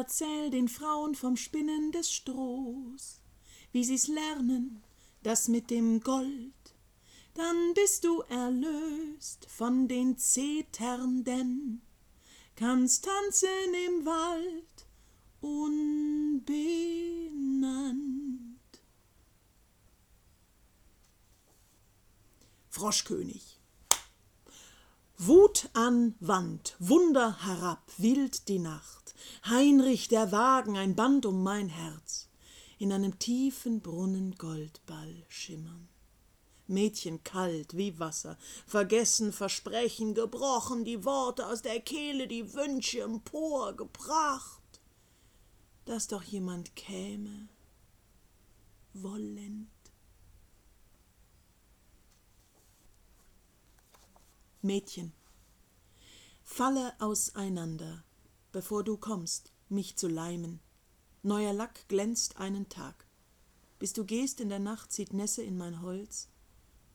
Erzähl den Frauen vom Spinnen des Strohs, wie sie's lernen, das mit dem Gold. Dann bist du erlöst von den Zeternden, kannst tanzen im Wald unbenannt. Froschkönig Wut an Wand, Wunder herab, wild die Nacht, Heinrich der Wagen, ein Band um mein Herz, in einem tiefen Brunnen Goldball schimmern. Mädchen kalt wie Wasser, vergessen Versprechen, gebrochen, die Worte aus der Kehle, die Wünsche empor gebracht, dass doch jemand käme, wollend. Mädchen, falle auseinander, bevor du kommst, mich zu leimen. Neuer Lack glänzt einen Tag. Bis du gehst in der Nacht, zieht Nässe in mein Holz,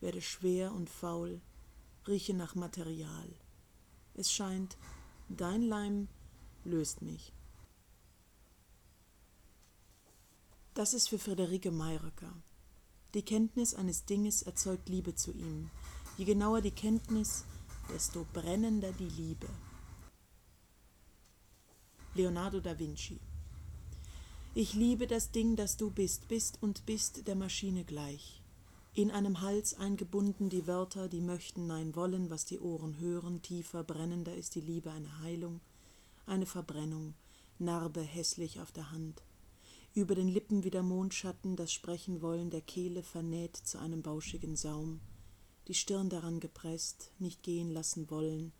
werde schwer und faul, rieche nach Material. Es scheint, dein Leim löst mich. Das ist für Friederike Mayröcker. Die Kenntnis eines Dinges erzeugt Liebe zu ihm. Je genauer die Kenntnis, desto brennender die Liebe. Leonardo da Vinci Ich liebe das Ding, das du bist, bist und bist der Maschine gleich. In einem Hals eingebunden die Wörter, die möchten, nein wollen, was die Ohren hören, tiefer, brennender ist die Liebe eine Heilung, eine Verbrennung, Narbe hässlich auf der Hand. Über den Lippen wie der Mondschatten, das Sprechen wollen der Kehle vernäht zu einem bauschigen Saum die Stirn daran gepresst, nicht gehen lassen wollen,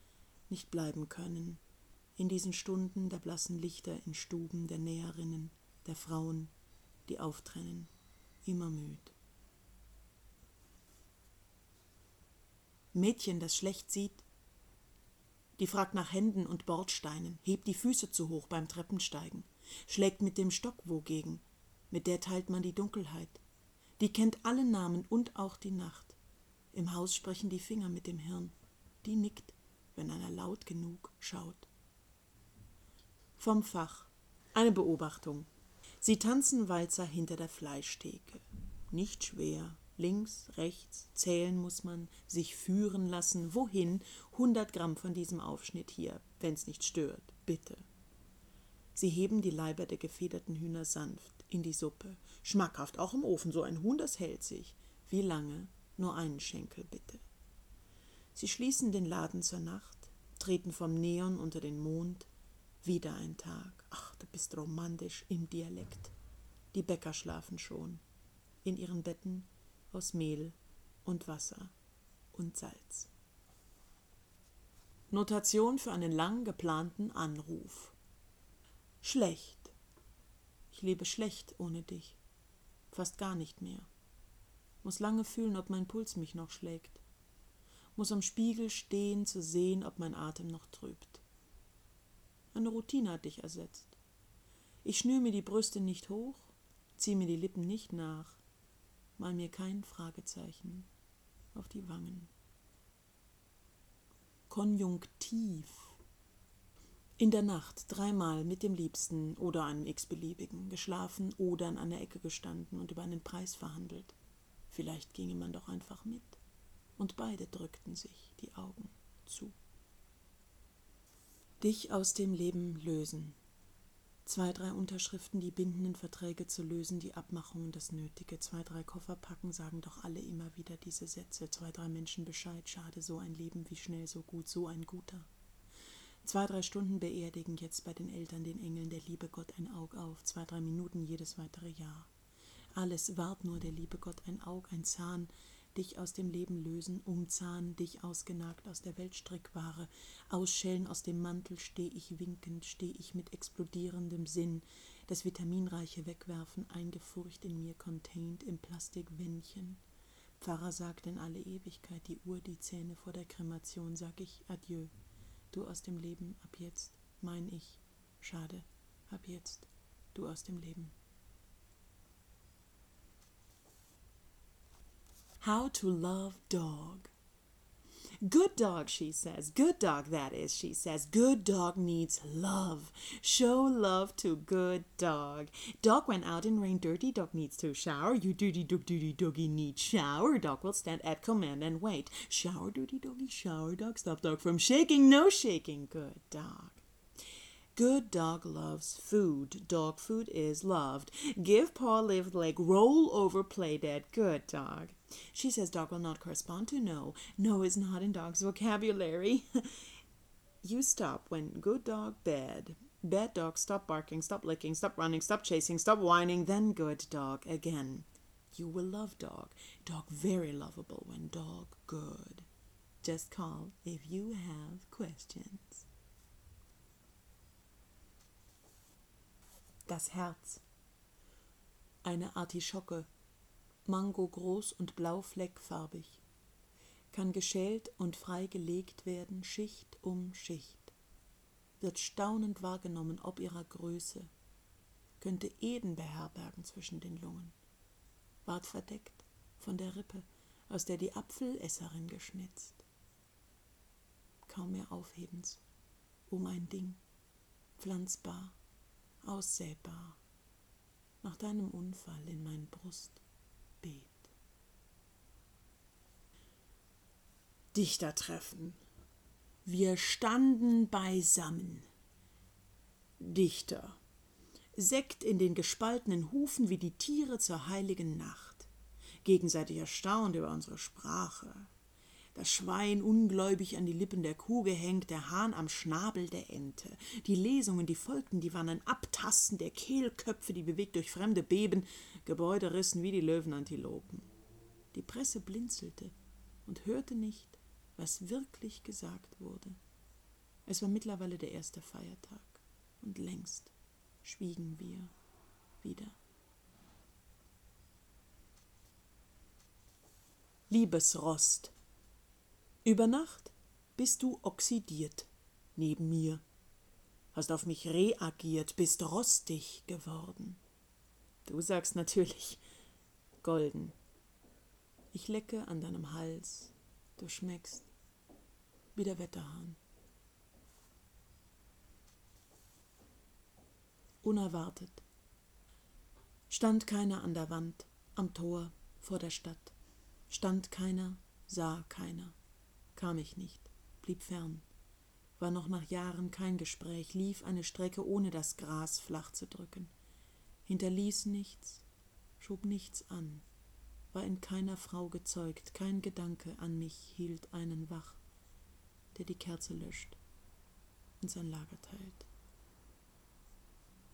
nicht bleiben können, in diesen Stunden der blassen Lichter in Stuben der Näherinnen, der Frauen, die auftrennen, immer müd. Mädchen, das schlecht sieht, die fragt nach Händen und Bordsteinen, hebt die Füße zu hoch beim Treppensteigen, schlägt mit dem Stock wogegen, mit der teilt man die Dunkelheit, die kennt alle Namen und auch die Nacht. Im Haus sprechen die Finger mit dem Hirn. Die nickt, wenn einer laut genug schaut. Vom Fach. Eine Beobachtung. Sie tanzen Walzer hinter der Fleischtheke. Nicht schwer. Links, rechts, zählen muss man, sich führen lassen. Wohin? Hundert Gramm von diesem Aufschnitt hier, wenn's nicht stört, bitte. Sie heben die Leiber der gefederten Hühner sanft in die Suppe. Schmackhaft, auch im Ofen, so ein Huhn, das hält sich. Wie lange? Nur einen Schenkel bitte. Sie schließen den Laden zur Nacht, treten vom Neon unter den Mond. Wieder ein Tag. Ach, du bist romantisch im Dialekt. Die Bäcker schlafen schon. In ihren Betten aus Mehl und Wasser und Salz. Notation für einen lang geplanten Anruf. Schlecht. Ich lebe schlecht ohne dich. Fast gar nicht mehr muss lange fühlen, ob mein Puls mich noch schlägt, muss am Spiegel stehen, zu sehen, ob mein Atem noch trübt. Eine Routine hat dich ersetzt. Ich schnür mir die Brüste nicht hoch, zieh mir die Lippen nicht nach, mal mir kein Fragezeichen auf die Wangen. Konjunktiv. In der Nacht dreimal mit dem Liebsten oder einem x-beliebigen geschlafen oder an einer Ecke gestanden und über einen Preis verhandelt. Vielleicht ginge man doch einfach mit. Und beide drückten sich die Augen zu. Dich aus dem Leben lösen. Zwei, drei Unterschriften, die bindenden Verträge zu lösen, die Abmachungen, das Nötige. Zwei, drei Koffer packen, sagen doch alle immer wieder diese Sätze. Zwei, drei Menschen Bescheid, schade, so ein Leben, wie schnell, so gut, so ein guter. Zwei, drei Stunden beerdigen jetzt bei den Eltern, den Engeln der Liebe Gott ein Aug auf. Zwei, drei Minuten jedes weitere Jahr. Alles ward nur der liebe Gott ein Aug, ein Zahn, dich aus dem Leben lösen, umzahn, dich ausgenagt aus der Weltstrickware, ausschellen aus dem Mantel, steh ich winkend, steh ich mit explodierendem Sinn, das Vitaminreiche wegwerfen, eingefurcht in mir, contained im Plastikwändchen. Pfarrer sagt in alle Ewigkeit, die Uhr, die Zähne vor der Kremation, sag ich Adieu, du aus dem Leben, ab jetzt, mein Ich, schade, ab jetzt, du aus dem Leben. How to Love Dog. Good dog, she says. Good dog, that is, she says. Good dog needs love. Show love to good dog. Dog went out in rain. Dirty dog needs to shower. You dirty dog, dirty doggy need shower. Dog will stand at command and wait. Shower, dirty doggy, shower dog. Stop dog from shaking. No shaking. Good dog. Good dog loves food. Dog food is loved. Give paw, lift leg, roll over, play dead. Good dog. She says dog will not correspond to no. No is not in dog's vocabulary. you stop when good dog bad. Bad dog stop barking, stop licking, stop running, stop chasing, stop whining, then good dog again. You will love dog. Dog very lovable when dog good. Just call if you have questions. Das Herz. Eine Artischocke, Mango groß und blau fleckfarbig, kann geschält und frei gelegt werden, Schicht um Schicht, wird staunend wahrgenommen ob ihrer Größe, könnte Eden beherbergen zwischen den Lungen, ward verdeckt von der Rippe, aus der die Apfelesserin geschnitzt. Kaum mehr aufhebens, um ein Ding, pflanzbar, aussähbar, nach deinem Unfall in mein Brustbeet. Dichtertreffen. Wir standen beisammen. Dichter. Sekt in den gespaltenen Hufen wie die Tiere zur heiligen Nacht. Gegenseitig erstaunt über unsere Sprache das Schwein ungläubig an die Lippen der Kuh gehängt, der Hahn am Schnabel der Ente. Die Lesungen, die folgten, die waren ein Abtasten der Kehlköpfe, die bewegt durch fremde Beben, Gebäude rissen wie die Löwenantilopen. Die Presse blinzelte und hörte nicht, was wirklich gesagt wurde. Es war mittlerweile der erste Feiertag, und längst schwiegen wir wieder. Liebesrost über Nacht bist du oxidiert neben mir, hast auf mich reagiert, bist rostig geworden. Du sagst natürlich golden. Ich lecke an deinem Hals, du schmeckst wie der Wetterhahn. Unerwartet stand keiner an der Wand, am Tor, vor der Stadt, stand keiner, sah keiner kam ich nicht, blieb fern, war noch nach Jahren kein Gespräch, lief eine Strecke, ohne das Gras flach zu drücken, hinterließ nichts, schob nichts an, war in keiner Frau gezeugt, kein Gedanke an mich hielt einen wach, der die Kerze löscht und sein Lager teilt.